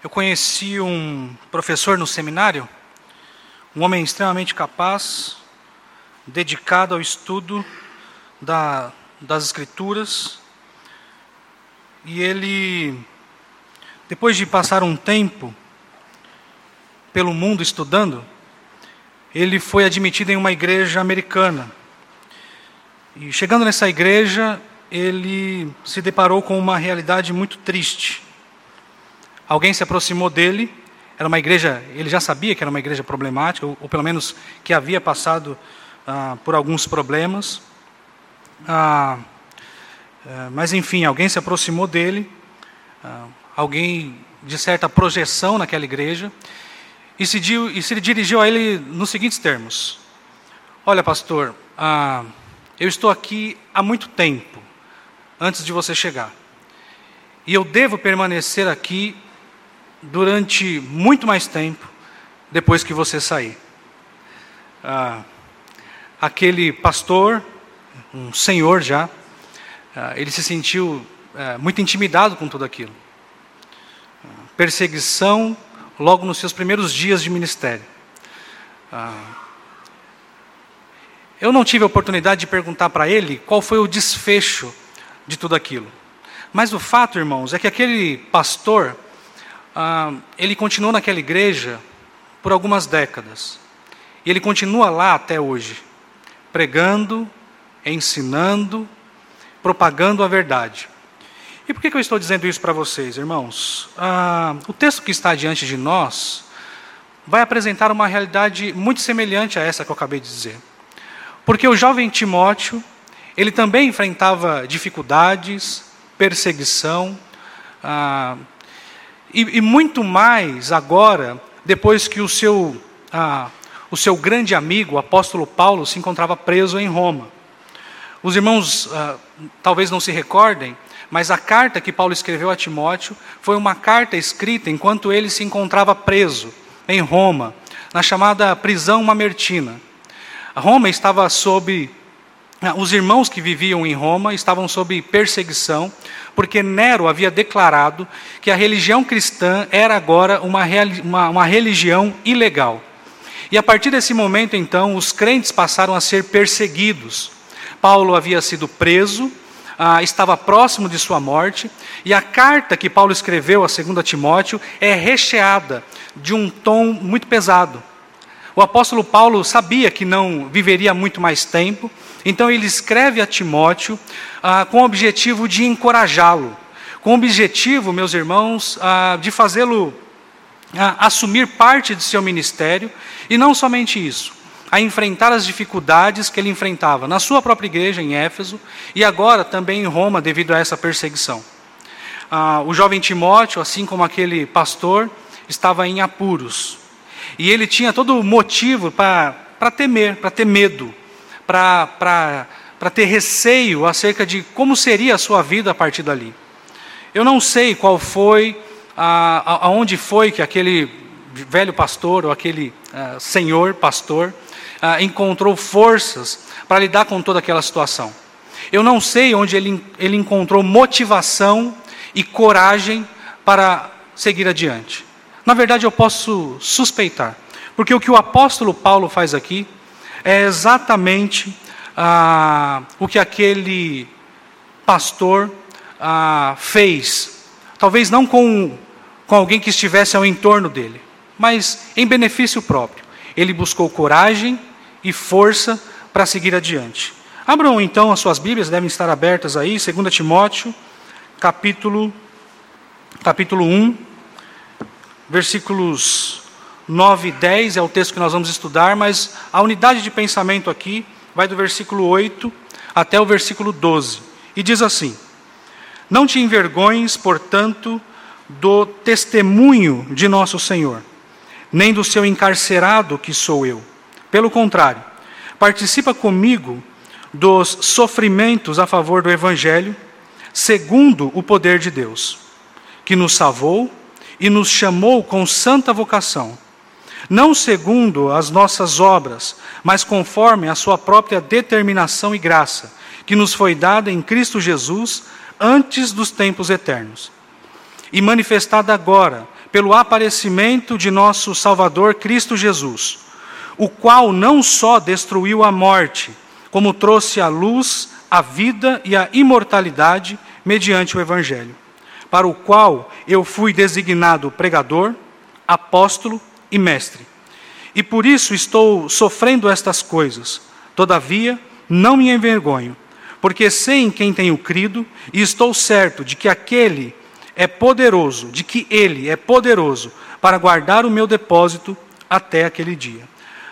Eu conheci um professor no seminário, um homem extremamente capaz, dedicado ao estudo da, das Escrituras, e ele, depois de passar um tempo pelo mundo estudando, ele foi admitido em uma igreja americana. E chegando nessa igreja, ele se deparou com uma realidade muito triste. Alguém se aproximou dele, era uma igreja, ele já sabia que era uma igreja problemática, ou, ou pelo menos que havia passado ah, por alguns problemas. Ah, ah, mas enfim, alguém se aproximou dele, ah, alguém de certa projeção naquela igreja, e se, e se dirigiu a ele nos seguintes termos: Olha, pastor, ah, eu estou aqui há muito tempo, antes de você chegar, e eu devo permanecer aqui durante muito mais tempo depois que você sair. Ah, aquele pastor, um senhor já, ah, ele se sentiu ah, muito intimidado com tudo aquilo. Ah, perseguição logo nos seus primeiros dias de ministério. Ah, eu não tive a oportunidade de perguntar para ele qual foi o desfecho de tudo aquilo. Mas o fato, irmãos, é que aquele pastor, ah, ele continuou naquela igreja por algumas décadas. E ele continua lá até hoje, pregando, ensinando, propagando a verdade. E por que, que eu estou dizendo isso para vocês, irmãos? Ah, o texto que está diante de nós vai apresentar uma realidade muito semelhante a essa que eu acabei de dizer. Porque o jovem Timóteo, ele também enfrentava dificuldades, perseguição, ah, e, e, muito mais agora, depois que o seu, ah, o seu grande amigo, o apóstolo Paulo, se encontrava preso em Roma. Os irmãos ah, talvez não se recordem, mas a carta que Paulo escreveu a Timóteo foi uma carta escrita enquanto ele se encontrava preso em Roma, na chamada prisão mamertina. Roma estava sob. Ah, os irmãos que viviam em Roma estavam sob perseguição, porque Nero havia declarado que a religião cristã era agora uma, uma, uma religião ilegal. E a partir desse momento, então, os crentes passaram a ser perseguidos. Paulo havia sido preso, ah, estava próximo de sua morte, e a carta que Paulo escreveu a 2 Timóteo é recheada de um tom muito pesado. O apóstolo Paulo sabia que não viveria muito mais tempo, então ele escreve a Timóteo ah, com o objetivo de encorajá-lo, com o objetivo, meus irmãos, ah, de fazê-lo ah, assumir parte de seu ministério, e não somente isso, a enfrentar as dificuldades que ele enfrentava na sua própria igreja em Éfeso e agora também em Roma devido a essa perseguição. Ah, o jovem Timóteo, assim como aquele pastor, estava em apuros e ele tinha todo motivo para temer, para ter medo, para ter receio acerca de como seria a sua vida a partir dali. Eu não sei qual foi, aonde foi que aquele velho pastor ou aquele uh, senhor pastor ah, encontrou forças para lidar com toda aquela situação. Eu não sei onde ele, ele encontrou motivação e coragem para seguir adiante. Na verdade, eu posso suspeitar, porque o que o apóstolo Paulo faz aqui é exatamente ah, o que aquele pastor ah, fez, talvez não com, com alguém que estivesse ao entorno dele, mas em benefício próprio. Ele buscou coragem e força para seguir adiante. Abram então as suas Bíblias, devem estar abertas aí, 2 Timóteo, capítulo, capítulo 1, versículos 9 e 10 é o texto que nós vamos estudar, mas a unidade de pensamento aqui vai do versículo 8 até o versículo 12. E diz assim: Não te envergonhes, portanto, do testemunho de nosso Senhor, nem do seu encarcerado que sou eu pelo contrário, participa comigo dos sofrimentos a favor do Evangelho, segundo o poder de Deus, que nos salvou e nos chamou com santa vocação, não segundo as nossas obras, mas conforme a Sua própria determinação e graça, que nos foi dada em Cristo Jesus antes dos tempos eternos, e manifestada agora pelo aparecimento de nosso Salvador Cristo Jesus, o qual não só destruiu a morte, como trouxe à luz a vida e a imortalidade mediante o Evangelho, para o qual eu fui designado pregador, apóstolo e mestre. E por isso estou sofrendo estas coisas. Todavia, não me envergonho, porque sei em quem tenho crido e estou certo de que aquele é poderoso, de que ele é poderoso para guardar o meu depósito até aquele dia.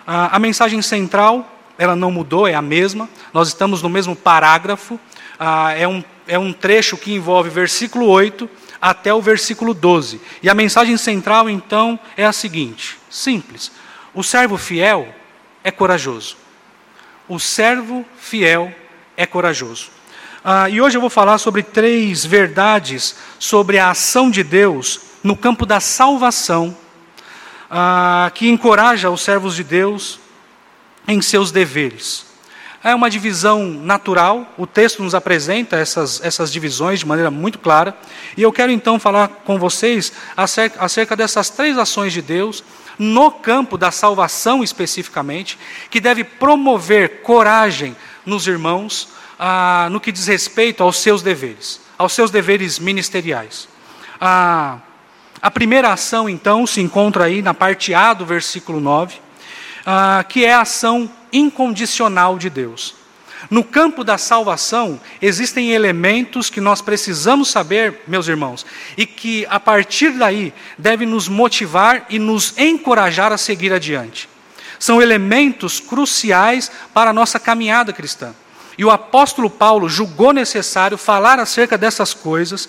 A, a mensagem central, ela não mudou, é a mesma. Nós estamos no mesmo parágrafo. Ah, é, um, é um trecho que envolve versículo 8 até o versículo 12. E a mensagem central, então, é a seguinte: simples. O servo fiel é corajoso. O servo fiel é corajoso. Ah, e hoje eu vou falar sobre três verdades sobre a ação de Deus no campo da salvação, ah, que encoraja os servos de Deus em seus deveres. É uma divisão natural, o texto nos apresenta essas, essas divisões de maneira muito clara, e eu quero então falar com vocês acerca, acerca dessas três ações de Deus no campo da salvação especificamente, que deve promover coragem nos irmãos ah, no que diz respeito aos seus deveres, aos seus deveres ministeriais. Ah, a primeira ação, então, se encontra aí na parte A do versículo 9, ah, que é a ação incondicional de Deus. No campo da salvação, existem elementos que nós precisamos saber, meus irmãos, e que a partir daí devem nos motivar e nos encorajar a seguir adiante. São elementos cruciais para a nossa caminhada cristã. E o apóstolo Paulo julgou necessário falar acerca dessas coisas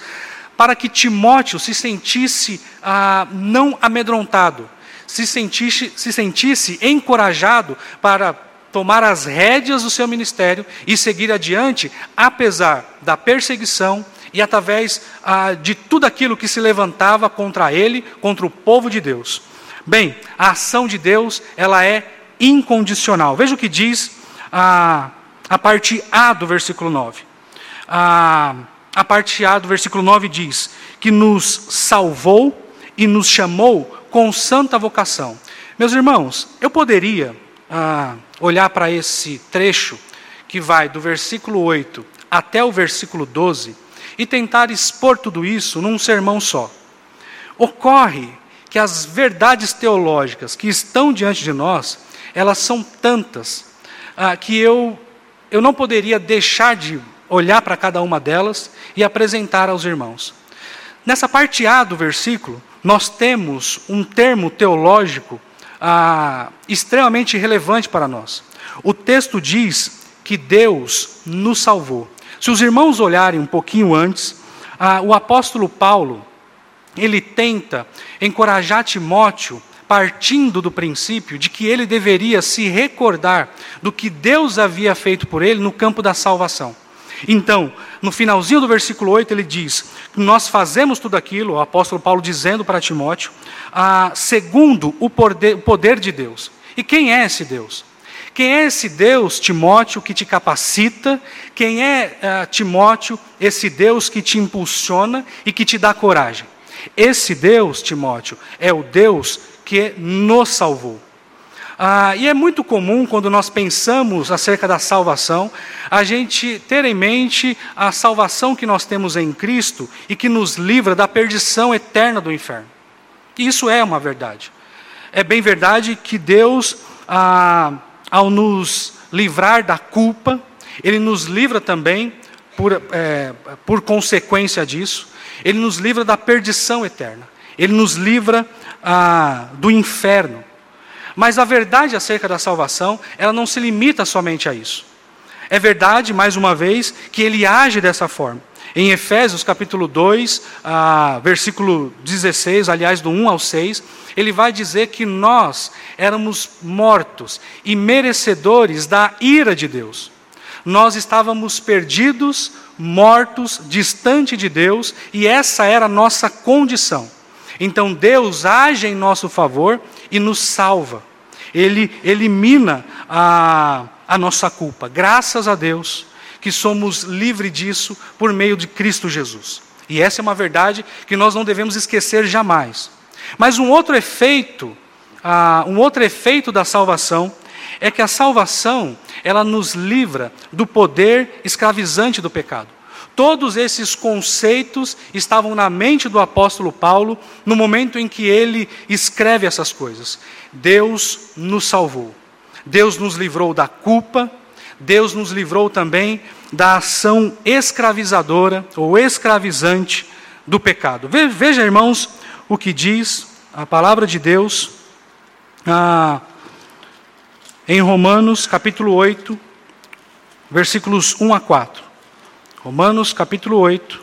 para que Timóteo se sentisse ah, não amedrontado, se sentisse, se sentisse encorajado para tomar as rédeas do seu ministério e seguir adiante, apesar da perseguição e através ah, de tudo aquilo que se levantava contra ele, contra o povo de Deus. Bem, a ação de Deus ela é incondicional. Veja o que diz a, a parte A do versículo 9. A, a parte A do versículo 9 diz que nos salvou e nos chamou com santa vocação. Meus irmãos, eu poderia ah, olhar para esse trecho que vai do versículo 8 até o versículo 12 e tentar expor tudo isso num sermão só. Ocorre que as verdades teológicas que estão diante de nós, elas são tantas ah, que eu, eu não poderia deixar de olhar para cada uma delas e apresentar aos irmãos. Nessa parte A do versículo, nós temos um termo teológico ah, extremamente relevante para nós. O texto diz que Deus nos salvou. Se os irmãos olharem um pouquinho antes, ah, o apóstolo Paulo, ele tenta encorajar Timóteo, partindo do princípio de que ele deveria se recordar do que Deus havia feito por ele no campo da salvação. Então, no finalzinho do versículo 8, ele diz: Nós fazemos tudo aquilo, o apóstolo Paulo dizendo para Timóteo, ah, segundo o poder, de Deus. E quem é esse Deus? Quem é esse Deus, Timóteo, que te capacita? Quem é, uh, Timóteo, esse Deus que te impulsiona e que te dá coragem? Esse Deus, Timóteo, é o Deus que nos salvou. Ah, e é muito comum, quando nós pensamos acerca da salvação, a gente ter em mente a salvação que nós temos em Cristo e que nos livra da perdição eterna do inferno. E isso é uma verdade. É bem verdade que Deus, ah, ao nos livrar da culpa, Ele nos livra também, por, é, por consequência disso, Ele nos livra da perdição eterna. Ele nos livra ah, do inferno. Mas a verdade acerca da salvação, ela não se limita somente a isso. É verdade, mais uma vez, que ele age dessa forma. Em Efésios capítulo 2, ah, versículo 16, aliás, do 1 ao 6, ele vai dizer que nós éramos mortos e merecedores da ira de Deus. Nós estávamos perdidos, mortos, distante de Deus, e essa era a nossa condição. Então Deus age em nosso favor e nos salva. Ele elimina a, a nossa culpa. Graças a Deus que somos livres disso por meio de Cristo Jesus. E essa é uma verdade que nós não devemos esquecer jamais. Mas um outro efeito, um outro efeito da salvação é que a salvação ela nos livra do poder escravizante do pecado. Todos esses conceitos estavam na mente do apóstolo Paulo no momento em que ele escreve essas coisas. Deus nos salvou. Deus nos livrou da culpa, Deus nos livrou também da ação escravizadora ou escravizante do pecado. Veja, irmãos, o que diz a palavra de Deus ah, em Romanos capítulo 8, versículos 1 a 4. Romanos capítulo 8,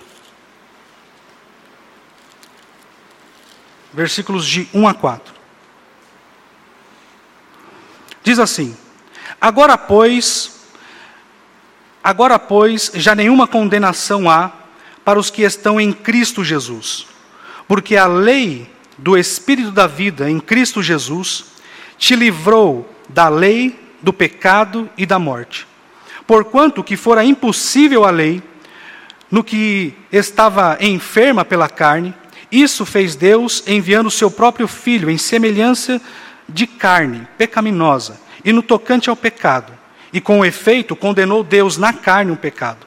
versículos de 1 a 4. Diz assim: Agora, pois, agora, pois, já nenhuma condenação há para os que estão em Cristo Jesus, porque a lei do Espírito da vida em Cristo Jesus te livrou da lei, do pecado e da morte. Porquanto que fora impossível a lei, no que estava enferma pela carne, isso fez Deus enviando o seu próprio filho em semelhança de carne pecaminosa e no tocante ao pecado. E com efeito condenou Deus na carne o pecado,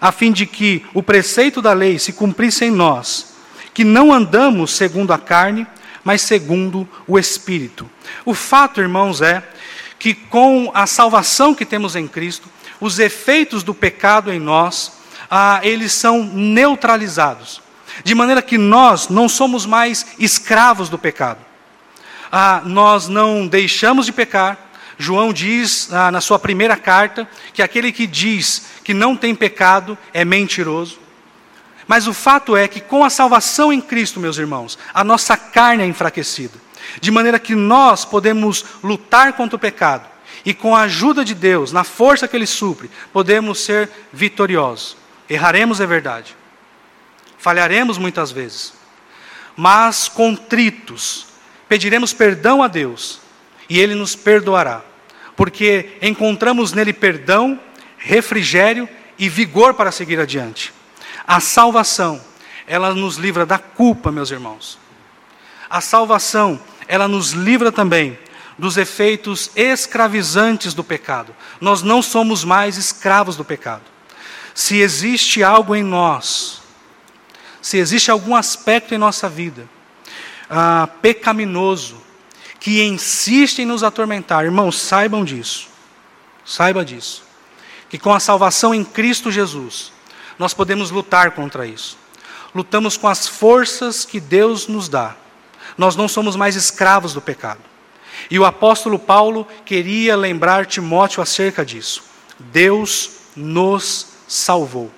a fim de que o preceito da lei se cumprisse em nós, que não andamos segundo a carne, mas segundo o Espírito. O fato, irmãos, é que com a salvação que temos em Cristo, os efeitos do pecado em nós, ah, eles são neutralizados. De maneira que nós não somos mais escravos do pecado. Ah, nós não deixamos de pecar, João diz ah, na sua primeira carta que aquele que diz que não tem pecado é mentiroso. Mas o fato é que com a salvação em Cristo, meus irmãos, a nossa carne é enfraquecida, de maneira que nós podemos lutar contra o pecado e com a ajuda de Deus, na força que Ele supre, podemos ser vitoriosos. Erraremos, é verdade, falharemos muitas vezes, mas contritos, pediremos perdão a Deus e Ele nos perdoará porque encontramos nele perdão, refrigério e vigor para seguir adiante. A salvação, ela nos livra da culpa, meus irmãos. A salvação, ela nos livra também dos efeitos escravizantes do pecado. Nós não somos mais escravos do pecado. Se existe algo em nós, se existe algum aspecto em nossa vida ah, pecaminoso, que insiste em nos atormentar. Irmãos, saibam disso. Saiba disso. Que com a salvação em Cristo Jesus, nós podemos lutar contra isso. Lutamos com as forças que Deus nos dá. Nós não somos mais escravos do pecado. E o apóstolo Paulo queria lembrar Timóteo acerca disso. Deus nos salvou.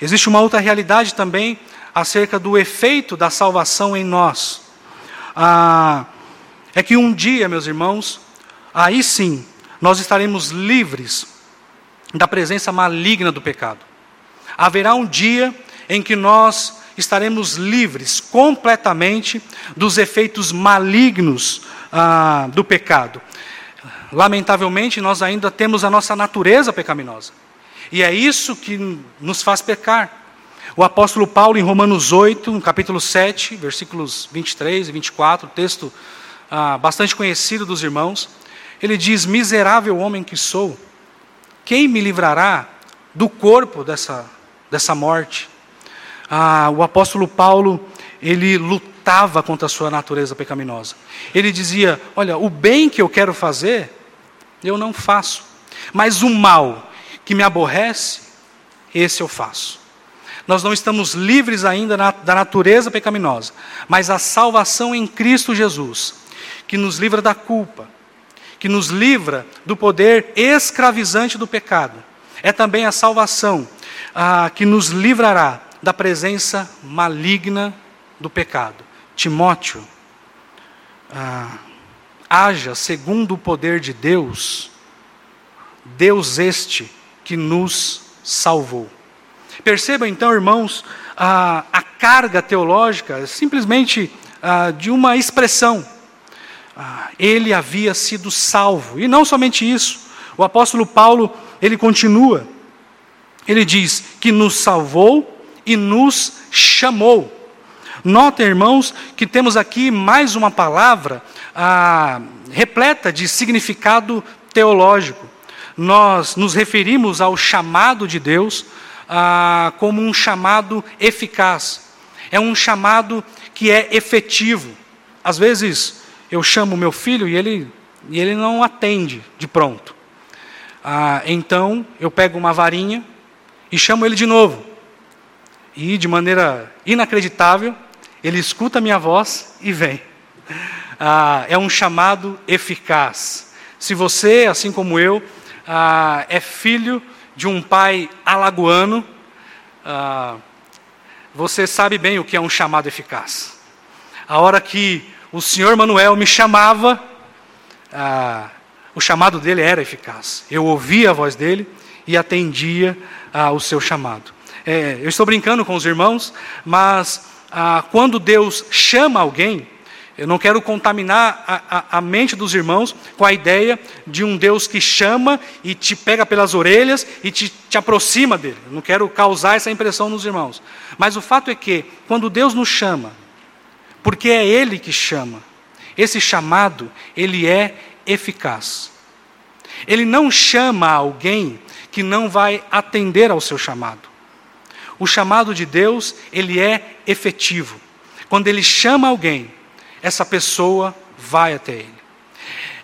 Existe uma outra realidade também acerca do efeito da salvação em nós. Ah, é que um dia, meus irmãos, aí sim, nós estaremos livres da presença maligna do pecado. Haverá um dia em que nós estaremos livres completamente dos efeitos malignos ah, do pecado. Lamentavelmente, nós ainda temos a nossa natureza pecaminosa. E é isso que nos faz pecar. O apóstolo Paulo, em Romanos 8, no capítulo 7, versículos 23 e 24, o texto ah, bastante conhecido dos irmãos, ele diz: Miserável homem que sou, quem me livrará do corpo dessa, dessa morte? Ah, o apóstolo Paulo, ele lutava contra a sua natureza pecaminosa. Ele dizia: Olha, o bem que eu quero fazer, eu não faço, mas o mal que me aborrece, esse eu faço. Nós não estamos livres ainda da natureza pecaminosa, mas a salvação em Cristo Jesus que nos livra da culpa, que nos livra do poder escravizante do pecado. É também a salvação ah, que nos livrará da presença maligna do pecado. Timóteo, ah, haja segundo o poder de Deus, Deus este que nos salvou. Perceba então, irmãos, a, a carga teológica simplesmente ah, de uma expressão ah, ele havia sido salvo. E não somente isso, o apóstolo Paulo, ele continua, ele diz que nos salvou e nos chamou. Notem, irmãos, que temos aqui mais uma palavra repleta de significado teológico. Nós nos referimos ao chamado de Deus ah, como um chamado eficaz. É um chamado que é efetivo. Às vezes eu chamo meu filho e ele, e ele não atende de pronto. Ah, então eu pego uma varinha e chamo ele de novo. E de maneira inacreditável, ele escuta a minha voz e vem. Ah, é um chamado eficaz. Se você, assim como eu, ah, é filho de um pai alagoano, ah, você sabe bem o que é um chamado eficaz. A hora que o senhor Manuel me chamava, ah, o chamado dele era eficaz. Eu ouvia a voz dele e atendia ah, o seu chamado. É, eu estou brincando com os irmãos, mas ah, quando Deus chama alguém, eu não quero contaminar a, a, a, mente dos irmãos com a ideia de um Deus que chama e te pega pelas orelhas e te, te aproxima dele. Eu não quero causar essa impressão nos irmãos. Mas o fato é que, quando Deus nos chama, porque é Ele que chama, esse chamado, ele é eficaz. Ele não chama alguém que não vai atender ao seu chamado. O chamado de Deus, ele é efetivo. Quando ele chama alguém, essa pessoa vai até ele.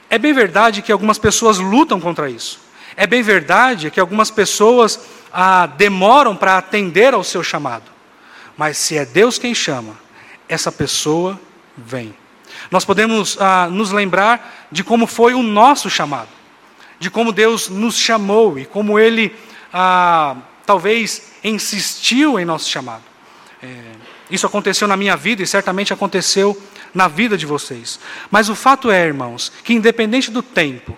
É bem verdade que algumas pessoas lutam contra isso. É bem verdade que algumas pessoas ah, demoram para atender ao seu chamado. Mas se é Deus quem chama, essa pessoa vem. Nós podemos ah, nos lembrar de como foi o nosso chamado, de como Deus nos chamou e como Ele ah, talvez insistiu em nosso chamado. É, isso aconteceu na minha vida e certamente aconteceu na vida de vocês. Mas o fato é, irmãos, que independente do tempo,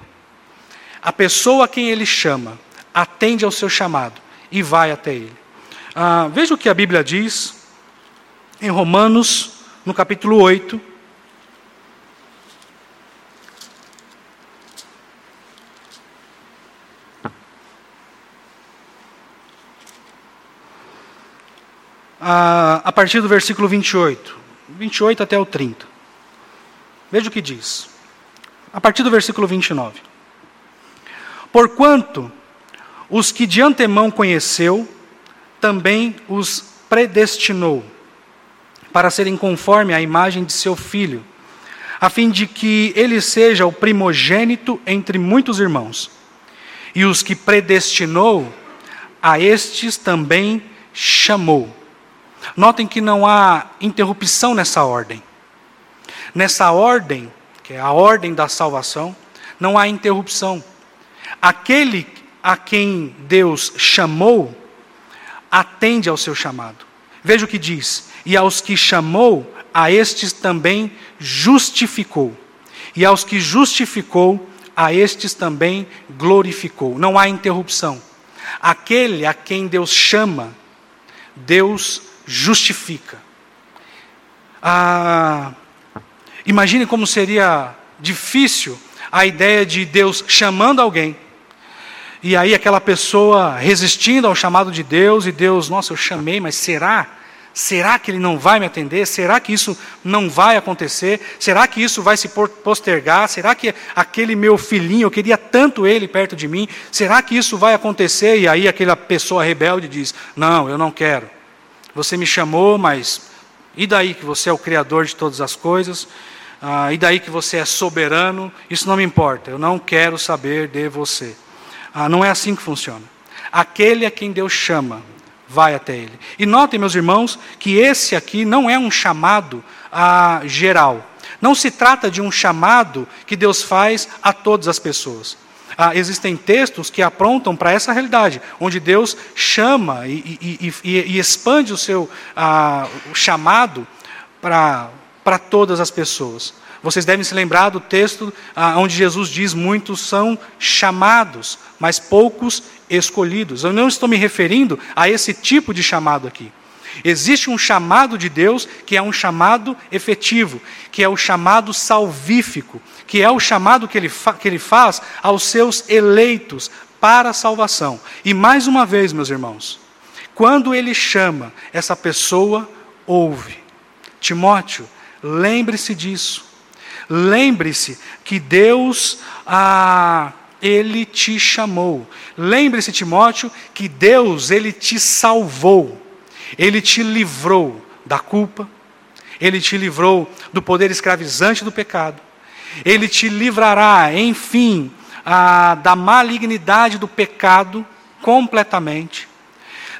a pessoa a quem ele chama atende ao seu chamado e vai até ele. Ah, veja o que a Bíblia diz em Romanos, no capítulo 8, a, a partir do versículo 28. 28 até o 30. Veja o que diz. A partir do versículo 29. Porquanto os que de antemão conheceu, também os predestinou para serem conforme à imagem de seu filho, a fim de que ele seja o primogênito entre muitos irmãos. E os que predestinou, a estes também chamou. Notem que não há interrupção nessa ordem. Nessa ordem, que é a ordem da salvação, não há interrupção. Aquele a quem Deus chamou, atende ao seu chamado. Veja o que diz: E aos que chamou, a estes também justificou. E aos que justificou, a estes também glorificou. Não há interrupção. Aquele a quem Deus chama, Deus justifica. Ah, imagine como seria difícil a ideia de Deus chamando alguém, e aí aquela pessoa resistindo ao chamado de Deus, e Deus, nossa, eu chamei, mas será? Será que ele não vai me atender? Será que isso não vai acontecer? Será que isso vai se postergar? Será que aquele meu filhinho, eu queria tanto ele perto de mim, será que isso vai acontecer? E aí aquela pessoa rebelde diz: Não, eu não quero. Você me chamou, mas e daí que você é o Criador de todas as coisas? Ah, e daí que você é soberano? Isso não me importa, eu não quero saber de você. Ah, não é assim que funciona. Aquele a quem Deus chama, vai até ele. E notem, meus irmãos, que esse aqui não é um chamado ah, geral. Não se trata de um chamado que Deus faz a todas as pessoas. Ah, existem textos que aprontam para essa realidade, onde Deus chama e, e, e, e expande o seu ah, chamado para todas as pessoas. Vocês devem se lembrar do texto ah, onde Jesus diz: muitos são chamados, mas poucos escolhidos. Eu não estou me referindo a esse tipo de chamado aqui. Existe um chamado de Deus que é um chamado efetivo, que é o chamado salvífico, que é o chamado que ele, que ele faz aos seus eleitos para a salvação. E mais uma vez, meus irmãos, quando ele chama, essa pessoa ouve. Timóteo, lembre-se disso. Lembre-se que Deus, ah, Ele te chamou. Lembre-se, Timóteo, que Deus, Ele te salvou. Ele te livrou da culpa. Ele te livrou do poder escravizante do pecado. Ele te livrará, enfim, ah, da malignidade do pecado completamente.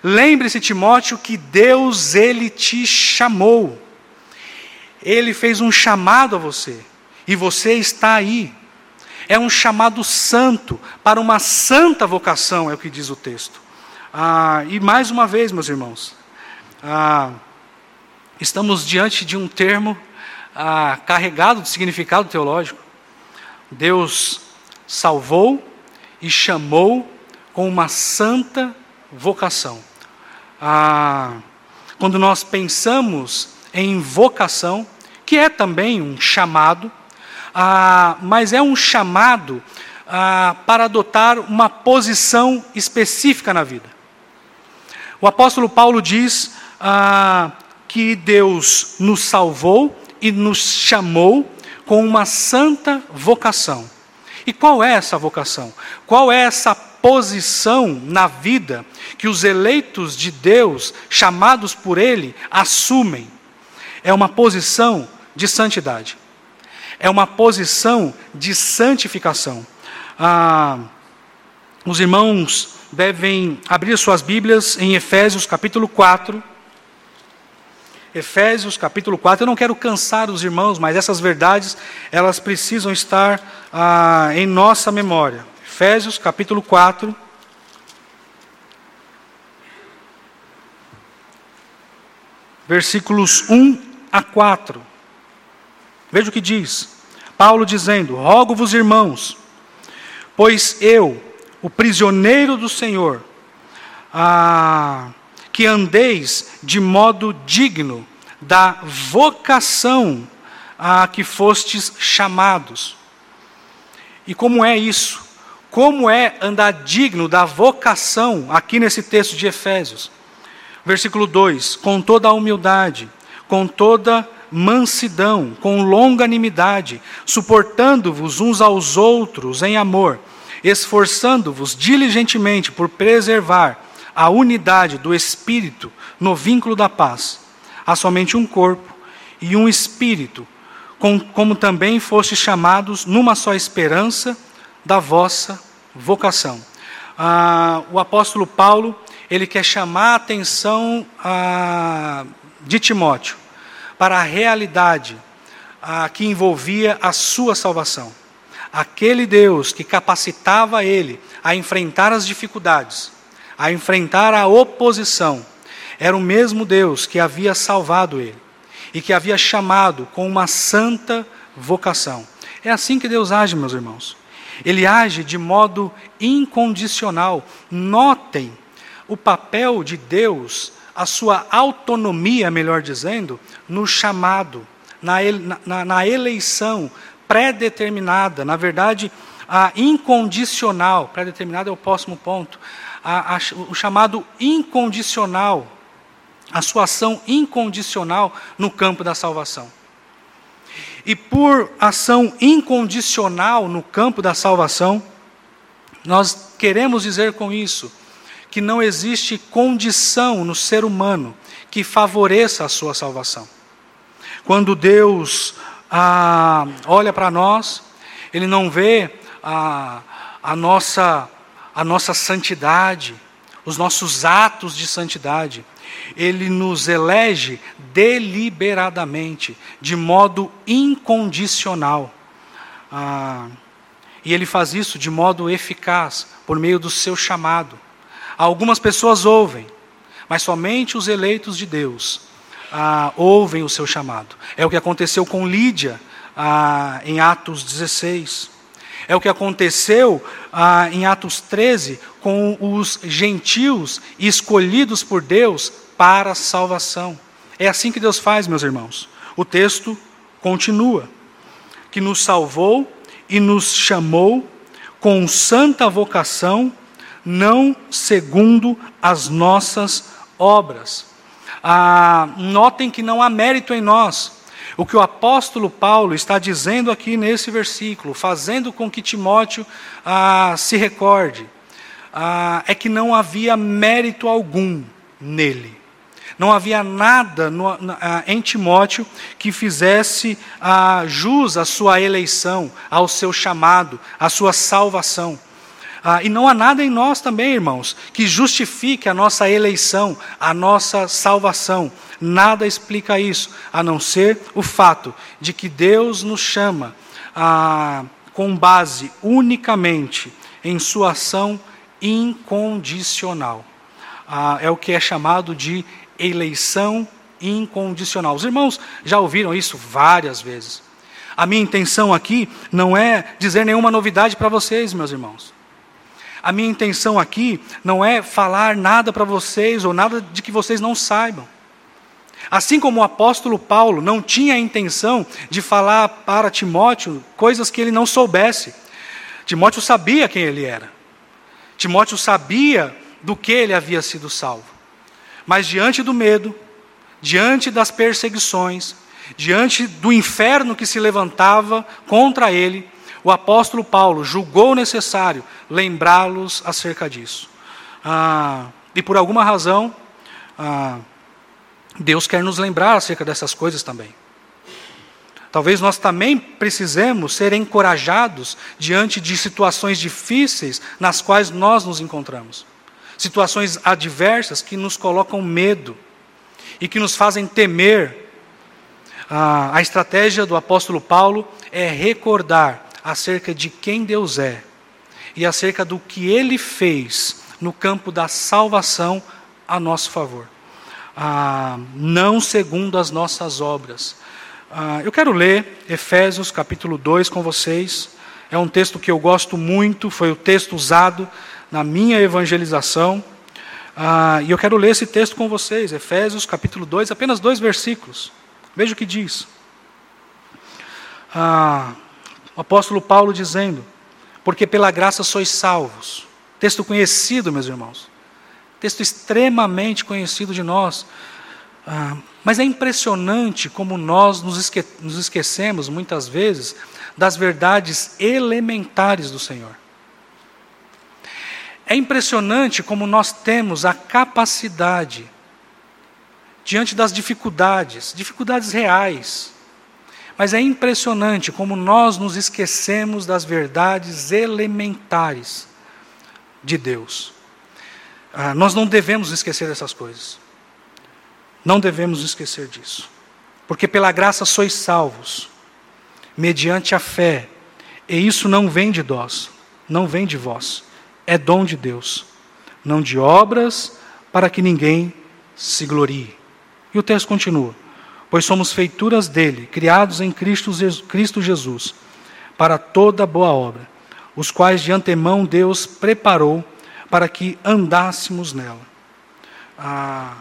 Lembre-se, Timóteo, que Deus, Ele te chamou. Ele fez um chamado a você. E você está aí. É um chamado santo, para uma santa vocação, é o que diz o texto. Ah, e mais uma vez, meus irmãos, ah, estamos diante de um termo ah, carregado de significado teológico. Deus salvou e chamou com uma santa vocação. Ah, quando nós pensamos em vocação, que é também um chamado, ah, mas é um chamado ah, para adotar uma posição específica na vida. O apóstolo Paulo diz ah, que Deus nos salvou e nos chamou com uma santa vocação. E qual é essa vocação? Qual é essa posição na vida que os eleitos de Deus, chamados por Ele, assumem? É uma posição de santidade é uma posição de santificação. Ah, os irmãos devem abrir suas Bíblias em Efésios capítulo 4. Efésios capítulo 4. Eu não quero cansar os irmãos, mas essas verdades, elas precisam estar ah, em nossa memória. Efésios capítulo 4. Versículos 1 a 4. Veja o que diz. Paulo dizendo: Rogo-vos, irmãos, pois eu, o prisioneiro do Senhor, ah, que andeis de modo digno da vocação a que fostes chamados. E como é isso? Como é andar digno da vocação aqui nesse texto de Efésios? Versículo 2: Com toda a humildade, com toda mansidão, com longanimidade, suportando-vos uns aos outros em amor, esforçando-vos diligentemente por preservar a unidade do Espírito no vínculo da paz. Há somente um corpo e um Espírito, como também fostes chamados numa só esperança da vossa vocação. Ah, o apóstolo Paulo, ele quer chamar a atenção ah, de Timóteo para a realidade a, que envolvia a sua salvação. Aquele Deus que capacitava ele a enfrentar as dificuldades, a enfrentar a oposição, era o mesmo Deus que havia salvado ele e que havia chamado com uma santa vocação. É assim que Deus age, meus irmãos. Ele age de modo incondicional. Notem o papel de Deus a sua autonomia, melhor dizendo, no chamado, na, na, na eleição pré-determinada, na verdade, a incondicional, pré-determinada é o próximo ponto, a, a, o chamado incondicional, a sua ação incondicional no campo da salvação. E por ação incondicional no campo da salvação, nós queremos dizer com isso que não existe condição no ser humano que favoreça a sua salvação. Quando Deus ah, olha para nós, Ele não vê a, a, nossa, a nossa santidade, os nossos atos de santidade. Ele nos elege deliberadamente, de modo incondicional. Ah, e Ele faz isso de modo eficaz, por meio do seu chamado. Algumas pessoas ouvem, mas somente os eleitos de Deus ah, ouvem o seu chamado. É o que aconteceu com Lídia ah, em Atos 16. É o que aconteceu ah, em Atos 13 com os gentios escolhidos por Deus para a salvação. É assim que Deus faz, meus irmãos. O texto continua: que nos salvou e nos chamou com santa vocação não segundo as nossas obras. Ah, notem que não há mérito em nós. O que o apóstolo Paulo está dizendo aqui nesse versículo, fazendo com que Timóteo ah, se recorde, ah, é que não havia mérito algum nele. Não havia nada no, na, em Timóteo que fizesse ah, jus à sua eleição, ao seu chamado, à sua salvação. Ah, e não há nada em nós também, irmãos, que justifique a nossa eleição, a nossa salvação. Nada explica isso, a não ser o fato de que Deus nos chama ah, com base unicamente em Sua ação incondicional. Ah, é o que é chamado de eleição incondicional. Os irmãos já ouviram isso várias vezes. A minha intenção aqui não é dizer nenhuma novidade para vocês, meus irmãos. A minha intenção aqui não é falar nada para vocês ou nada de que vocês não saibam. Assim como o apóstolo Paulo não tinha a intenção de falar para Timóteo coisas que ele não soubesse. Timóteo sabia quem ele era. Timóteo sabia do que ele havia sido salvo. Mas diante do medo, diante das perseguições, diante do inferno que se levantava contra ele, o apóstolo Paulo julgou necessário lembrá-los acerca disso. Ah, e por alguma razão, ah, Deus quer nos lembrar acerca dessas coisas também. Talvez nós também precisemos ser encorajados diante de situações difíceis nas quais nós nos encontramos. Situações adversas que nos colocam medo e que nos fazem temer. Ah, a estratégia do apóstolo Paulo é recordar acerca de quem Deus é e acerca do que ele fez no campo da salvação a nosso favor. Ah, não segundo as nossas obras. Ah, eu quero ler Efésios capítulo 2 com vocês. É um texto que eu gosto muito, foi o texto usado na minha evangelização. Ah, e eu quero ler esse texto com vocês, Efésios capítulo 2, apenas dois versículos. Veja o que diz. Ah, o apóstolo Paulo dizendo: Porque pela graça sois salvos. Texto conhecido, meus irmãos. Texto extremamente conhecido de nós. Ah, mas é impressionante como nós nos, esque nos esquecemos, muitas vezes, das verdades elementares do Senhor. É impressionante como nós temos a capacidade, diante das dificuldades, dificuldades reais, mas é impressionante como nós nos esquecemos das verdades elementares de Deus. Ah, nós não devemos esquecer dessas coisas. Não devemos esquecer disso. Porque pela graça sois salvos, mediante a fé. E isso não vem de nós, não vem de vós. É dom de Deus. Não de obras, para que ninguém se glorie. E o texto continua pois somos feituras dele, criados em Cristo, Jesus, para toda boa obra, os quais de antemão Deus preparou para que andássemos nela. Ah,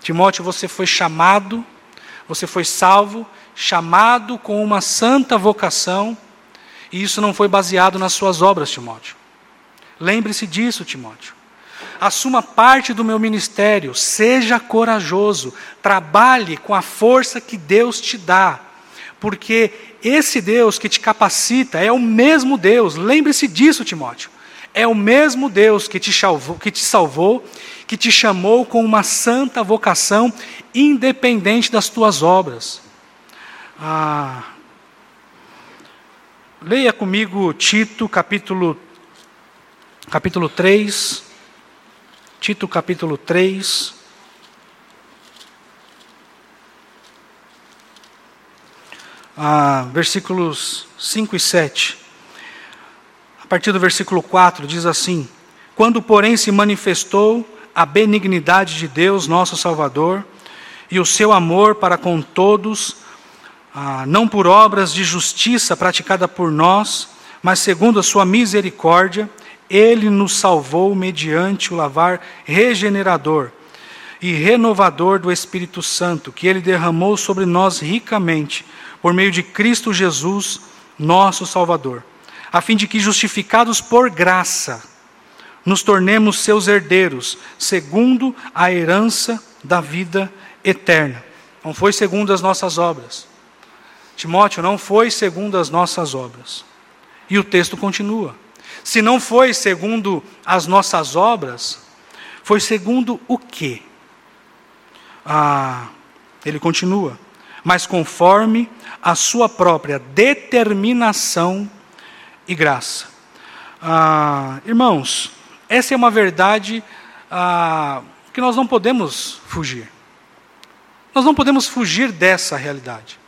Timóteo, você foi chamado, você foi salvo, chamado com uma santa vocação, e isso não foi baseado nas suas obras, Timóteo. Lembre-se disso, Timóteo assuma parte do meu ministério, seja corajoso, trabalhe com a força que Deus te dá, porque esse Deus que te capacita é o mesmo Deus, lembre-se disso, Timóteo. É o mesmo Deus que te, salvou, que te salvou, que te chamou com uma santa vocação, independente das tuas obras. Ah, leia comigo Tito, capítulo, capítulo 3. Tito capítulo 3. Ah, versículos 5 e 7. A partir do versículo 4 diz assim: Quando, porém, se manifestou a benignidade de Deus, nosso Salvador, e o seu amor para com todos, ah, não por obras de justiça praticada por nós, mas segundo a sua misericórdia, ele nos salvou mediante o lavar regenerador e renovador do Espírito Santo, que ele derramou sobre nós ricamente, por meio de Cristo Jesus, nosso Salvador, a fim de que, justificados por graça, nos tornemos seus herdeiros, segundo a herança da vida eterna. Não foi segundo as nossas obras. Timóteo, não foi segundo as nossas obras. E o texto continua. Se não foi segundo as nossas obras, foi segundo o quê? Ah, ele continua. Mas conforme a sua própria determinação e graça. Ah, irmãos, essa é uma verdade ah, que nós não podemos fugir. Nós não podemos fugir dessa realidade.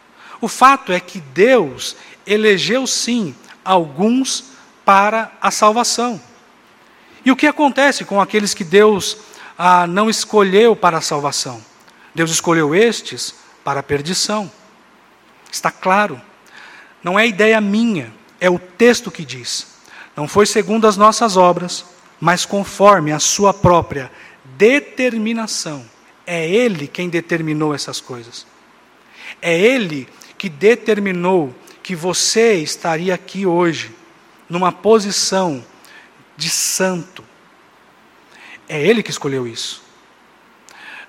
O fato é que Deus elegeu sim alguns para a salvação. E o que acontece com aqueles que Deus ah, não escolheu para a salvação? Deus escolheu estes para a perdição. Está claro. Não é ideia minha, é o texto que diz. Não foi segundo as nossas obras, mas conforme a sua própria determinação é Ele quem determinou essas coisas. É Ele que determinou que você estaria aqui hoje, numa posição de santo. É Ele que escolheu isso.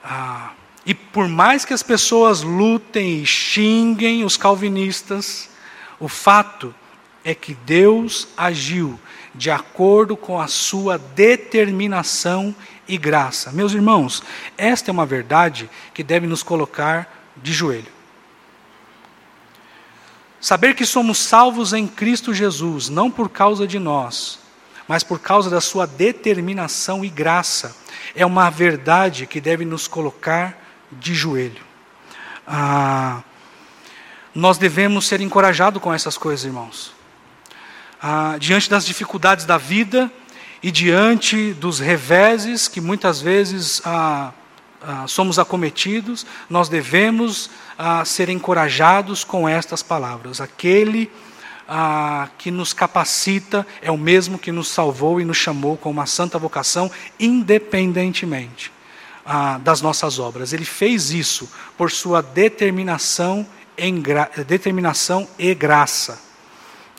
Ah, e por mais que as pessoas lutem e xinguem os calvinistas, o fato é que Deus agiu de acordo com a sua determinação e graça. Meus irmãos, esta é uma verdade que deve nos colocar de joelho. Saber que somos salvos em Cristo Jesus, não por causa de nós, mas por causa da sua determinação e graça, é uma verdade que deve nos colocar de joelho. Ah, nós devemos ser encorajados com essas coisas, irmãos. Ah, diante das dificuldades da vida, e diante dos reveses que muitas vezes ah, ah, somos acometidos, nós devemos ah, ser encorajados com estas palavras. Aquele ah, que nos capacita é o mesmo que nos salvou e nos chamou com uma santa vocação, independentemente ah, das nossas obras. Ele fez isso por sua determinação, em determinação e graça.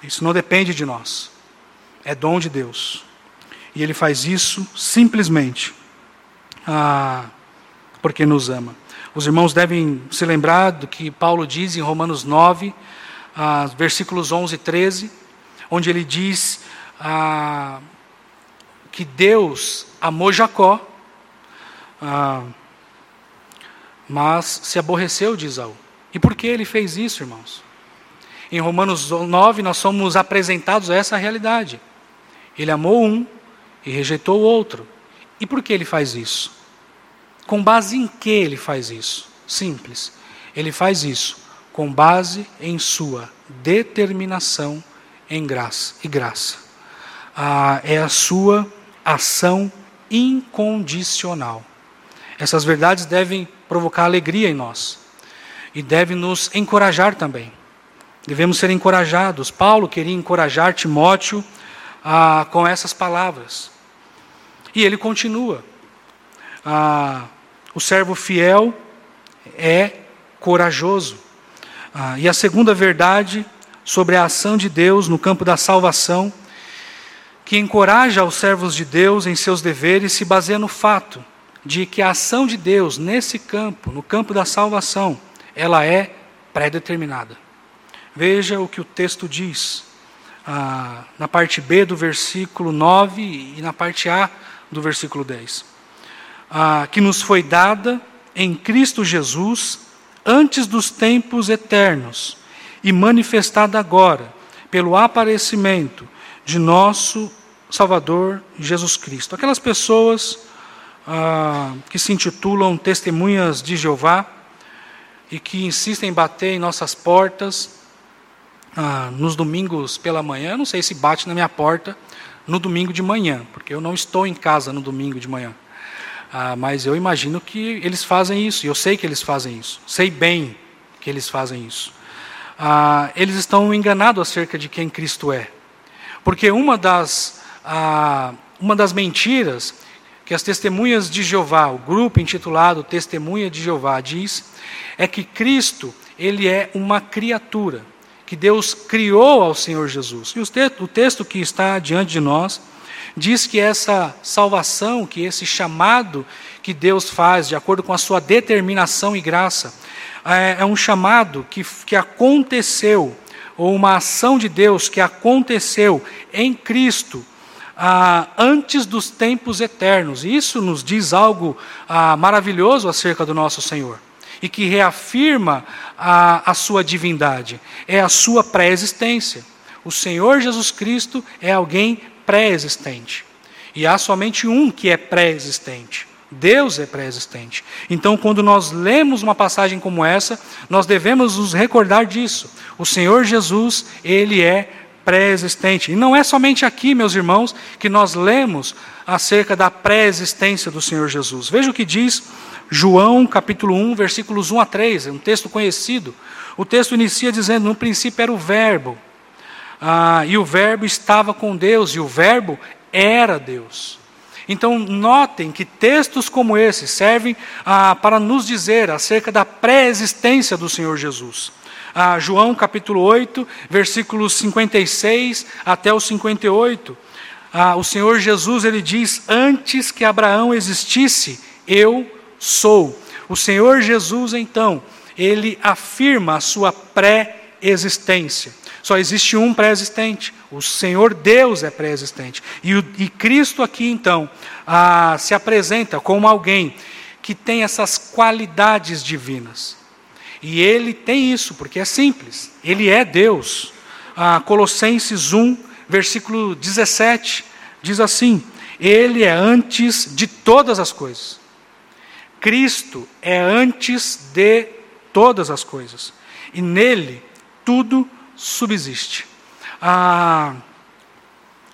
Isso não depende de nós, é dom de Deus. E ele faz isso simplesmente ah, porque nos ama. Os irmãos devem se lembrar do que Paulo diz em Romanos 9, ah, versículos 11 e 13, onde ele diz ah, que Deus amou Jacó, ah, mas se aborreceu de Isaú. E por que ele fez isso, irmãos? Em Romanos 9, nós somos apresentados a essa realidade. Ele amou um e rejeitou o outro. E por que ele faz isso? Com base em que ele faz isso? Simples. Ele faz isso com base em sua determinação em graça e graça. Ah, é a sua ação incondicional. Essas verdades devem provocar alegria em nós e devem nos encorajar também. Devemos ser encorajados. Paulo queria encorajar Timóteo ah, com essas palavras. E ele continua. O servo fiel é corajoso. E a segunda verdade sobre a ação de Deus no campo da salvação, que encoraja os servos de Deus em seus deveres, se baseia no fato de que a ação de Deus nesse campo, no campo da salvação, ela é pré-determinada. Veja o que o texto diz ah, na parte B do versículo 9 e na parte A do versículo 10. Ah, que nos foi dada em Cristo Jesus antes dos tempos eternos e manifestada agora pelo aparecimento de nosso Salvador Jesus Cristo. Aquelas pessoas ah, que se intitulam testemunhas de Jeová e que insistem em bater em nossas portas ah, nos domingos pela manhã, não sei se bate na minha porta no domingo de manhã, porque eu não estou em casa no domingo de manhã. Ah, mas eu imagino que eles fazem isso, e eu sei que eles fazem isso, sei bem que eles fazem isso. Ah, eles estão enganados acerca de quem Cristo é, porque uma das, ah, uma das mentiras que as testemunhas de Jeová, o grupo intitulado Testemunha de Jeová, diz, é que Cristo ele é uma criatura que Deus criou ao Senhor Jesus. E o texto que está diante de nós diz que essa salvação, que esse chamado que Deus faz, de acordo com a sua determinação e graça, é, é um chamado que, que aconteceu, ou uma ação de Deus que aconteceu em Cristo ah, antes dos tempos eternos. Isso nos diz algo ah, maravilhoso acerca do nosso Senhor e que reafirma a, a sua divindade, é a sua pré-existência. O Senhor Jesus Cristo é alguém pré-existente. E há somente um que é pré-existente. Deus é pré-existente. Então, quando nós lemos uma passagem como essa, nós devemos nos recordar disso. O Senhor Jesus, ele é pré-existente. E não é somente aqui, meus irmãos, que nós lemos acerca da pré-existência do Senhor Jesus. Veja o que diz João capítulo 1, versículos 1 a 3, é um texto conhecido. O texto inicia dizendo: No princípio era o Verbo, ah, e o Verbo estava com Deus, e o Verbo era Deus. Então, notem que textos como esse servem ah, para nos dizer acerca da pré-existência do Senhor Jesus. Ah, João capítulo 8, versículos 56 até o 58. Ah, o Senhor Jesus ele diz: Antes que Abraão existisse, eu sou. O Senhor Jesus, então, ele afirma a sua pré-existência. Só existe um pré-existente. O Senhor Deus é pré-existente. E, e, Cristo aqui, então, ah, se apresenta como alguém que tem essas qualidades divinas. E ele tem isso, porque é simples. Ele é Deus. Ah, Colossenses 1, versículo 17, diz assim: Ele é antes de todas as coisas. Cristo é antes de todas as coisas. E nele tudo subsiste. Ah,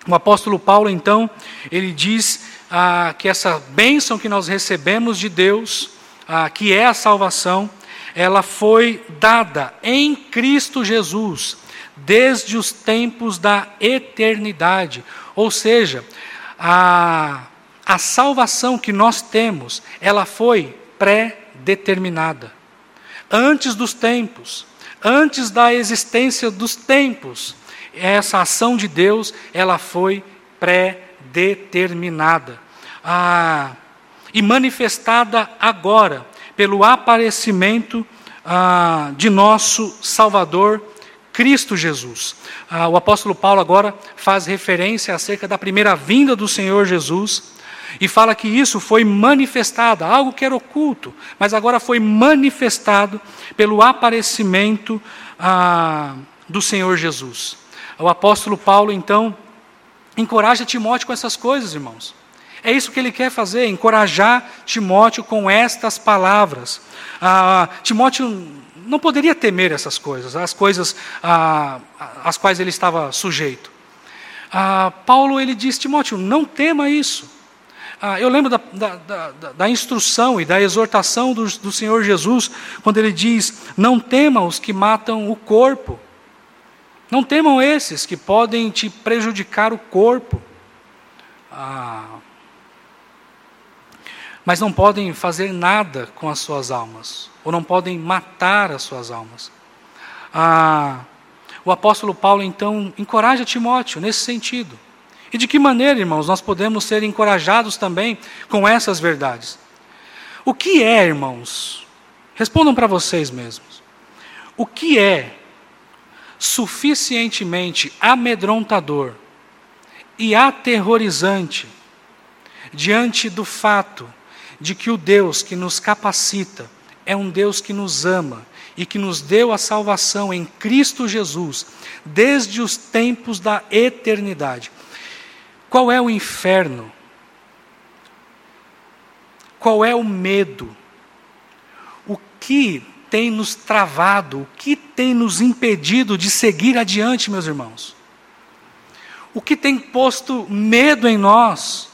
o apóstolo Paulo, então, ele diz ah, que essa bênção que nós recebemos de Deus, ah, que é a salvação, ela foi dada em Cristo Jesus, desde os tempos da eternidade. Ou seja, a a salvação que nós temos, ela foi pré-determinada. Antes dos tempos, antes da existência dos tempos, essa ação de Deus, ela foi pré-determinada. Ah, e manifestada agora, pelo aparecimento ah, de nosso Salvador, Cristo Jesus. Ah, o apóstolo Paulo agora faz referência acerca da primeira vinda do Senhor Jesus e fala que isso foi manifestado, algo que era oculto, mas agora foi manifestado pelo aparecimento ah, do Senhor Jesus. O apóstolo Paulo, então, encoraja Timóteo com essas coisas, irmãos. É isso que ele quer fazer, encorajar Timóteo com estas palavras. Ah, Timóteo não poderia temer essas coisas, as coisas ah, às quais ele estava sujeito. Ah, Paulo ele diz: Timóteo, não tema isso. Ah, eu lembro da, da, da, da, instrução e da exortação do, do Senhor Jesus, quando ele diz: Não tema os que matam o corpo, não temam esses que podem te prejudicar o corpo, ah, mas não podem fazer nada com as suas almas, ou não podem matar as suas almas. Ah, o apóstolo Paulo então encoraja Timóteo nesse sentido. E de que maneira, irmãos, nós podemos ser encorajados também com essas verdades? O que é, irmãos? Respondam para vocês mesmos. O que é suficientemente amedrontador e aterrorizante diante do fato de que o Deus que nos capacita é um Deus que nos ama e que nos deu a salvação em Cristo Jesus desde os tempos da eternidade. Qual é o inferno? Qual é o medo? O que tem nos travado? O que tem nos impedido de seguir adiante, meus irmãos? O que tem posto medo em nós?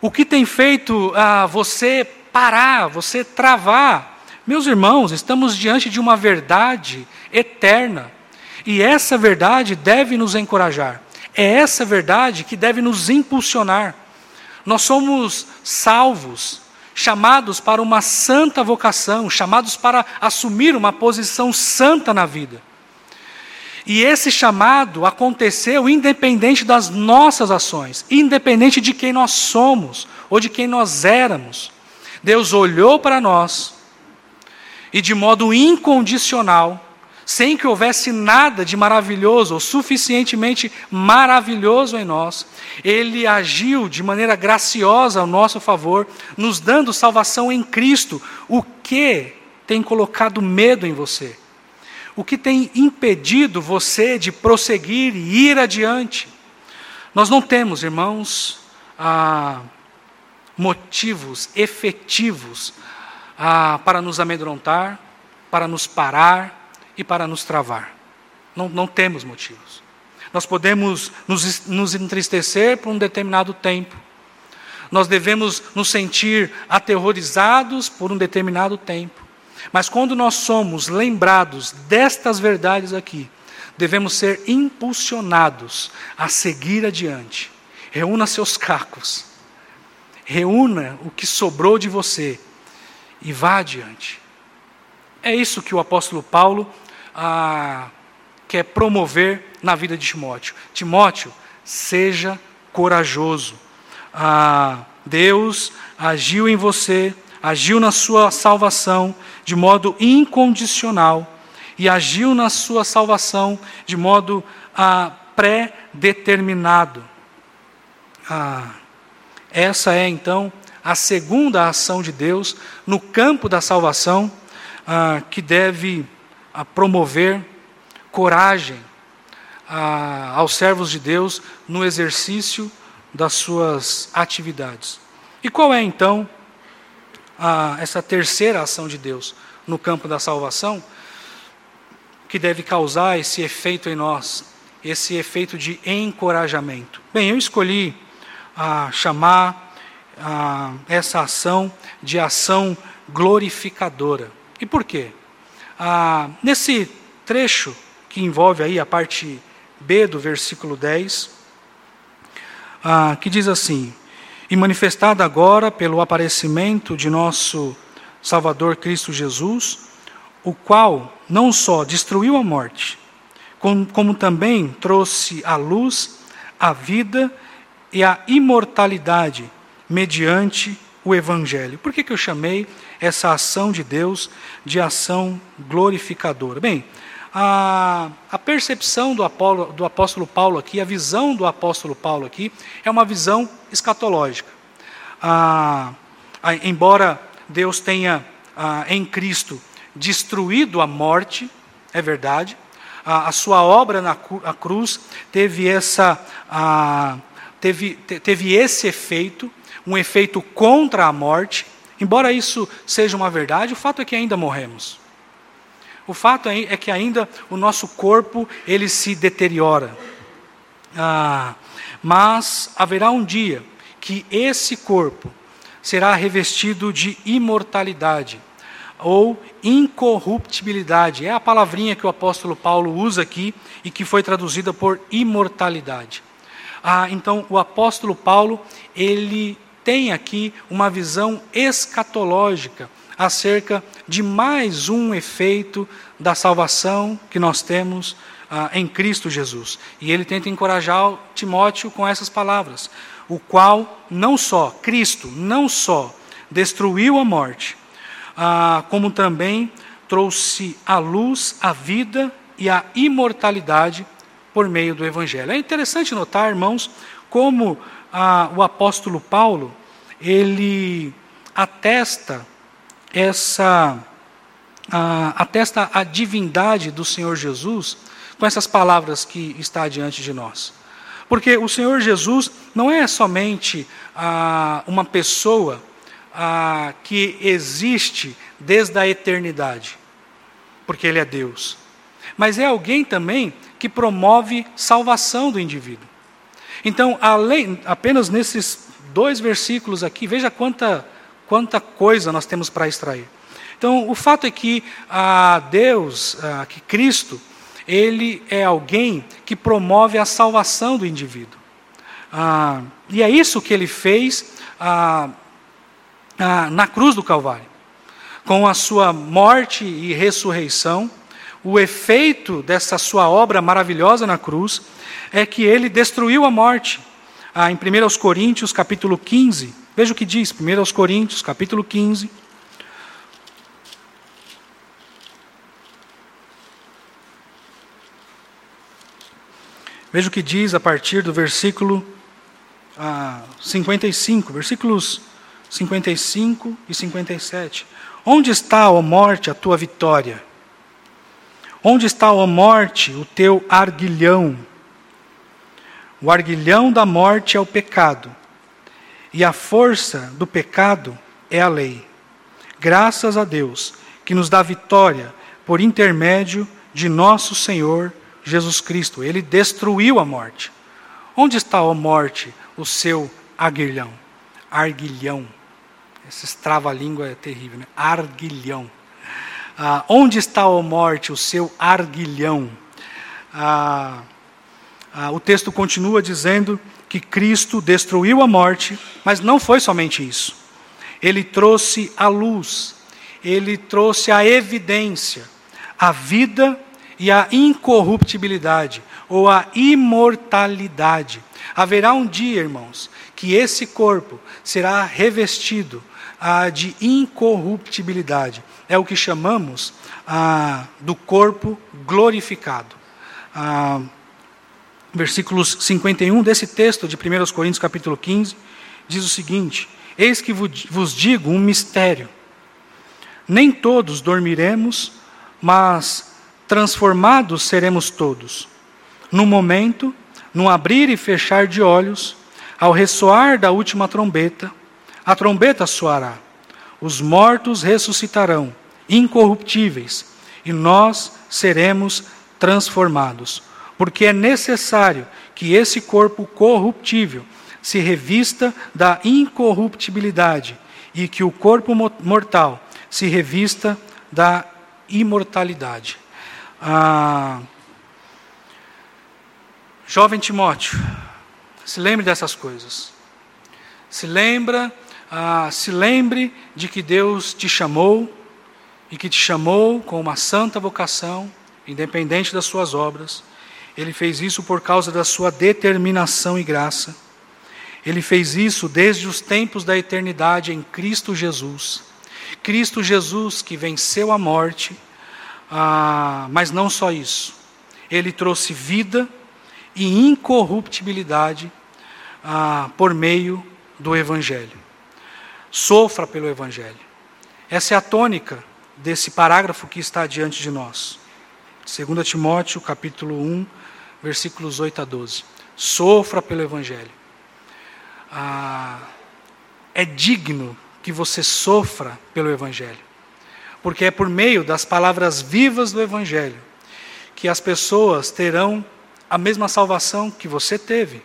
O que tem feito ah, você parar, você travar? Meus irmãos, estamos diante de uma verdade eterna. E essa verdade deve nos encorajar. É essa verdade que deve nos impulsionar. Nós somos salvos, chamados para uma santa vocação, chamados para assumir uma posição santa na vida. E esse chamado aconteceu independente das nossas ações, independente de quem nós somos ou de quem nós éramos. Deus olhou para nós e, de modo incondicional, sem que houvesse nada de maravilhoso ou suficientemente maravilhoso em nós, Ele agiu de maneira graciosa ao nosso favor, nos dando salvação em Cristo. O que tem colocado medo em você? O que tem impedido você de prosseguir e ir adiante? Nós não temos, irmãos, ah, motivos efetivos ah, para nos amedrontar, para nos parar, e para nos travar. Não, não temos motivos. Nós podemos nos, nos entristecer por um determinado tempo. Nós devemos nos sentir aterrorizados por um determinado tempo. Mas quando nós somos lembrados destas verdades aqui, devemos ser impulsionados a seguir adiante. Reúna seus cacos, reúna o que sobrou de você e vá adiante. É isso que o apóstolo Paulo quer promover na vida de Timóteo. Timóteo, seja corajoso. Ah, Deus agiu em você, agiu na sua salvação de modo incondicional e agiu na sua salvação de modo ah, pré-determinado. Ah, essa é então a segunda ação de Deus no campo da salvação ah, que deve a promover coragem a, aos servos de Deus no exercício das suas atividades. E qual é então a, essa terceira ação de Deus no campo da salvação que deve causar esse efeito em nós, esse efeito de encorajamento? Bem, eu escolhi a, chamar a, essa ação de ação glorificadora. E por quê? Ah, nesse trecho que envolve aí a parte B do versículo 10, ah, que diz assim: E manifestada agora pelo aparecimento de nosso Salvador Cristo Jesus, o qual não só destruiu a morte, como, como também trouxe à luz a vida e a imortalidade mediante o Evangelho. Por que, que eu chamei essa ação de Deus de ação glorificadora? Bem, a, a percepção do, Apolo, do apóstolo Paulo aqui, a visão do apóstolo Paulo aqui, é uma visão escatológica. Ah, embora Deus tenha ah, em Cristo destruído a morte, é verdade, a, a sua obra na cruz teve, essa, a, teve, teve esse efeito, um efeito contra a morte. Embora isso seja uma verdade, o fato é que ainda morremos. O fato é, que ainda o nosso corpo ele se deteriora. Ah, mas haverá um dia que esse corpo será revestido de imortalidade ou incorruptibilidade. É a palavrinha que o apóstolo Paulo usa aqui e que foi traduzida por imortalidade. Ah, então o apóstolo Paulo ele tem aqui uma visão escatológica acerca de mais um efeito da salvação que nós temos ah, em Cristo Jesus. E ele tenta encorajar Timóteo com essas palavras, o qual não só, Cristo, não só destruiu a morte, ah, como também trouxe à luz a vida e a imortalidade por meio do Evangelho. É interessante notar, irmãos, como ah, o apóstolo Paulo, ele atesta essa ah, atesta a divindade do Senhor Jesus com essas palavras que está diante de nós. Porque o Senhor Jesus não é somente ah, uma pessoa ah, que existe desde a eternidade, porque Ele é Deus, mas é alguém também que promove salvação do indivíduo. Então, além, apenas nesses dois versículos aqui, veja quanta, quanta coisa nós temos para extrair. Então, o fato é que a Deus, a, que Cristo, ele é alguém que promove a salvação do indivíduo. Ah, e é isso que ele fez ah, ah, na cruz do Calvário. Com a sua morte e ressurreição, o efeito dessa sua obra maravilhosa na cruz é que ele destruiu a morte. Ah, em 1 Coríntios, capítulo 15, veja o que diz, 1 Coríntios, capítulo 15. Veja o que diz a partir do versículo ah, 55, versículos 55 e 57. Onde está, ó morte, a tua vitória? Onde está, ó morte, o teu arguilhão? O arguilhão da morte é o pecado, e a força do pecado é a lei. Graças a Deus, que nos dá vitória por intermédio de nosso Senhor Jesus Cristo. Ele destruiu a morte. Onde está, a morte, o seu arguilhão? Arguilhão. Esse trava-língua é terrível, né? Arguilhão. Ah, onde está, a morte, o seu arguilhão? Ah, ah, o texto continua dizendo que Cristo destruiu a morte, mas não foi somente isso. Ele trouxe a luz, ele trouxe a evidência, a vida e a incorruptibilidade, ou a imortalidade. Haverá um dia, irmãos, que esse corpo será revestido ah, de incorruptibilidade. É o que chamamos ah, do corpo glorificado. Ah, versículos 51 desse texto de 1 Coríntios capítulo 15, diz o seguinte: Eis que vos digo um mistério. Nem todos dormiremos, mas transformados seremos todos. No momento, no abrir e fechar de olhos, ao ressoar da última trombeta, a trombeta soará. Os mortos ressuscitarão, incorruptíveis, e nós seremos transformados. Porque é necessário que esse corpo corruptível se revista da incorruptibilidade e que o corpo mortal se revista da imortalidade. Ah, jovem Timóteo, se lembre dessas coisas. Se lembra, ah, se lembre de que Deus te chamou e que te chamou com uma santa vocação, independente das suas obras. Ele fez isso por causa da sua determinação e graça. Ele fez isso desde os tempos da eternidade em Cristo Jesus. Cristo Jesus que venceu a morte ah, mas não só isso. Ele trouxe vida e incorruptibilidade ah, por meio do Evangelho. Sofra pelo Evangelho. Essa é a tônica desse parágrafo que está diante de nós. 2 Timóteo, capítulo 1, versículos 8 a 12. Sofra pelo Evangelho. Ah, é digno que você sofra pelo Evangelho porque é por meio das palavras vivas do Evangelho que as pessoas terão a mesma salvação que você teve.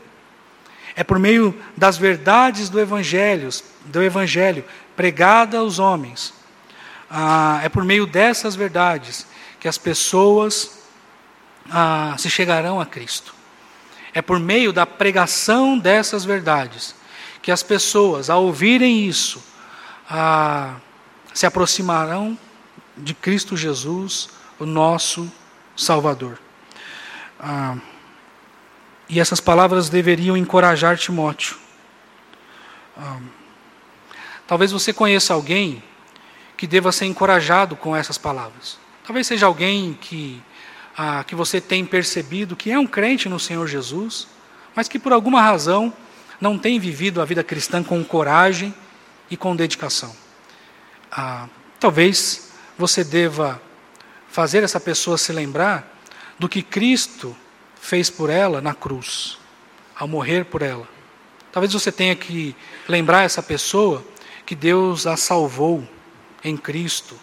É por meio das verdades do Evangelho, do Evangelho pregada aos homens. Ah, é por meio dessas verdades que as pessoas se chegarão a Cristo. É por meio da pregação dessas verdades que as pessoas, ao ouvirem isso, se aproximarão de Cristo Jesus, o nosso Salvador. Ah, e essas palavras deveriam encorajar Timóteo. Ah, talvez você conheça alguém que deva ser encorajado com essas palavras. Talvez seja alguém que, ah, que você tem percebido que é um crente no Senhor Jesus, mas que por alguma razão não tem vivido a vida cristã com coragem e com dedicação. Ah, talvez você deva fazer essa pessoa se lembrar do que Cristo fez por ela na cruz, ao morrer por ela. Talvez você tenha que lembrar essa pessoa que Deus a salvou em Cristo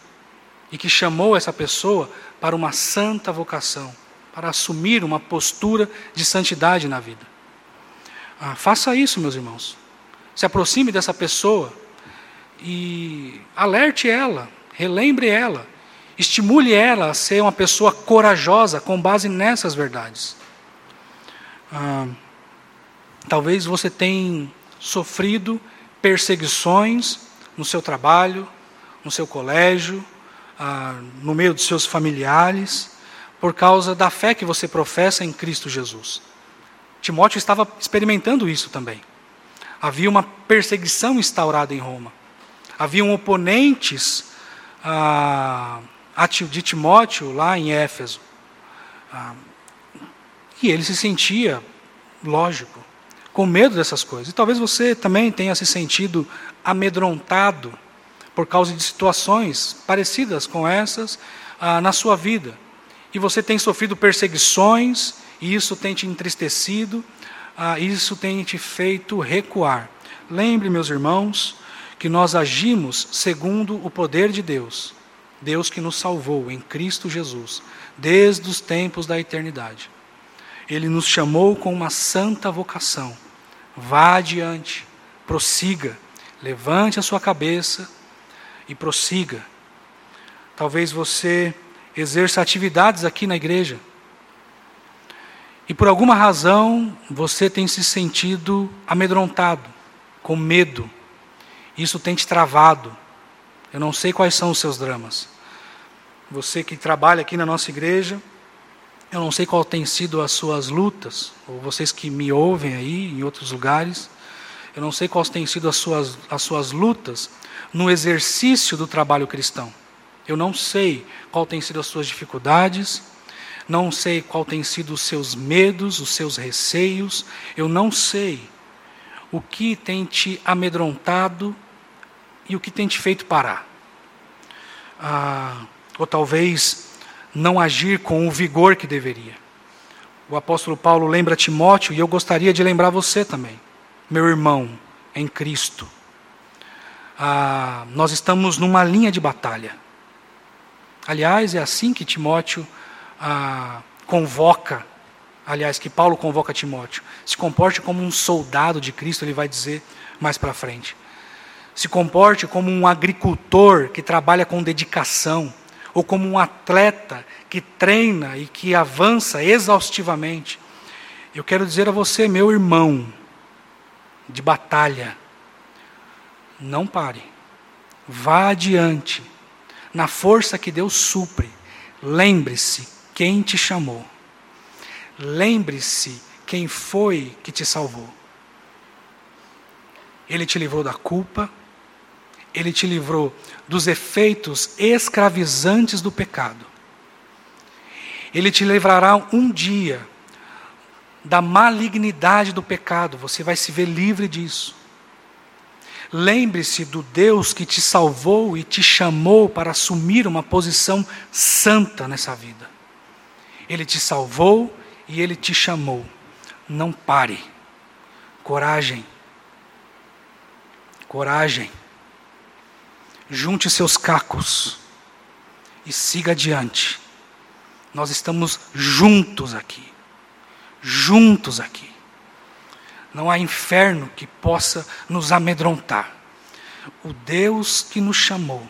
e que chamou essa pessoa para uma santa vocação, para assumir uma postura de santidade na vida. Ah, faça isso, meus irmãos. Se aproxime dessa pessoa e alerte ela relembre ela, estimule ela a ser uma pessoa corajosa com base nessas verdades. Ah, talvez você tenha sofrido perseguições no seu trabalho, no seu colégio, ah, no meio dos seus familiares, por causa da fé que você professa em Cristo Jesus. Timóteo estava experimentando isso também. Havia uma perseguição instaurada em Roma. Haviam oponentes ah, de Timóteo lá em Éfeso. Ah, e ele se sentia, lógico, com medo dessas coisas. E talvez você também tenha se sentido amedrontado por causa de situações parecidas com essas ah, na sua vida. E você tem sofrido perseguições, e isso tem te entristecido, ah, isso tem te feito recuar. Lembre, meus irmãos, que nós agimos segundo o poder de Deus, Deus que nos salvou em Cristo Jesus, desde os tempos da eternidade. Ele nos chamou com uma santa vocação. Vá adiante, prossiga, levante a sua cabeça e prossiga. Talvez você exerça atividades aqui na igreja. E por alguma razão você tem se sentido amedrontado, com medo. Isso tem te travado. Eu não sei quais são os seus dramas. Você que trabalha aqui na nossa igreja, eu não sei qual tem sido as suas lutas, ou vocês que me ouvem aí em outros lugares, eu não sei quais têm sido as suas, as suas lutas no exercício do trabalho cristão. Eu não sei qual tem sido as suas dificuldades, não sei qual tem sido os seus medos, os seus receios, eu não sei o que tem te amedrontado e o que tem te feito parar. Ah, ou talvez não agir com o vigor que deveria. O apóstolo Paulo lembra Timóteo e eu gostaria de lembrar você também, meu irmão em Cristo. Ah, nós estamos numa linha de batalha. Aliás, é assim que Timóteo ah, convoca, aliás, que Paulo convoca Timóteo. Se comporte como um soldado de Cristo, ele vai dizer mais para frente. Se comporte como um agricultor que trabalha com dedicação ou como um atleta que treina e que avança exaustivamente. Eu quero dizer a você, meu irmão, de batalha, não pare, vá adiante, na força que Deus supre. Lembre-se quem te chamou, lembre-se quem foi que te salvou. Ele te livrou da culpa, ele te livrou dos efeitos escravizantes do pecado. Ele te livrará um dia da malignidade do pecado, você vai se ver livre disso. Lembre-se do Deus que te salvou e te chamou para assumir uma posição santa nessa vida. Ele te salvou e ele te chamou. Não pare. Coragem. Coragem junte seus cacos e siga adiante. Nós estamos juntos aqui. Juntos aqui. Não há inferno que possa nos amedrontar. O Deus que nos chamou,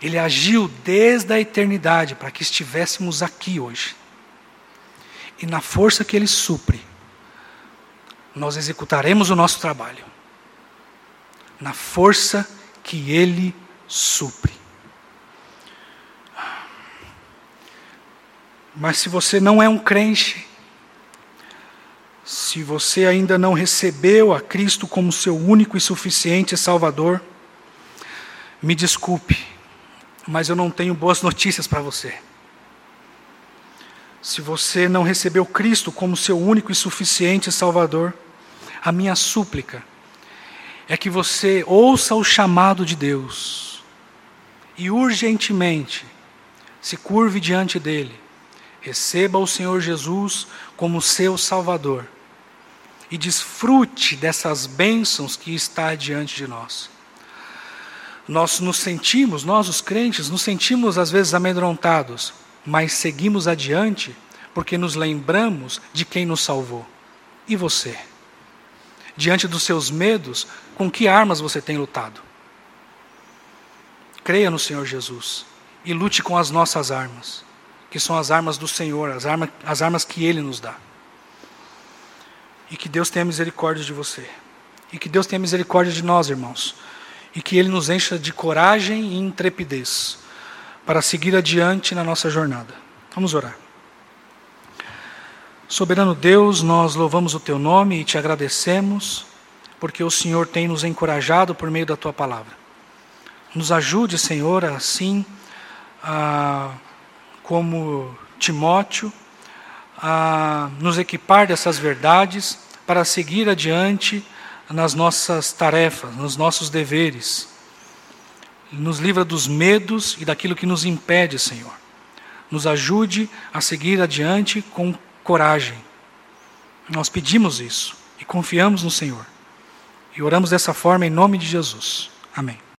Ele agiu desde a eternidade para que estivéssemos aqui hoje. E na força que Ele supre, nós executaremos o nosso trabalho. Na força que Ele supre. Mas se você não é um crente, se você ainda não recebeu a Cristo como seu único e suficiente Salvador, me desculpe, mas eu não tenho boas notícias para você. Se você não recebeu Cristo como seu único e suficiente Salvador, a minha súplica é que você ouça o chamado de Deus e urgentemente se curve diante dele, receba o Senhor Jesus como seu Salvador e desfrute dessas bênçãos que está diante de nós. Nós nos sentimos, nós os crentes, nos sentimos às vezes amedrontados, mas seguimos adiante porque nos lembramos de quem nos salvou. E você? Diante dos seus medos, com que armas você tem lutado? Creia no Senhor Jesus e lute com as nossas armas, que são as armas do Senhor, as, arma, as armas que Ele nos dá. E que Deus tenha misericórdia de você. E que Deus tenha misericórdia de nós, irmãos. E que Ele nos encha de coragem e intrepidez para seguir adiante na nossa jornada. Vamos orar. Soberano Deus, nós louvamos o teu nome e te agradecemos, porque o Senhor tem nos encorajado por meio da tua palavra. Nos ajude, Senhor, assim como Timóteo, a nos equipar dessas verdades para seguir adiante nas nossas tarefas, nos nossos deveres. Nos livra dos medos e daquilo que nos impede, Senhor. Nos ajude a seguir adiante com coragem. Nós pedimos isso e confiamos no Senhor. E oramos dessa forma em nome de Jesus. Amém.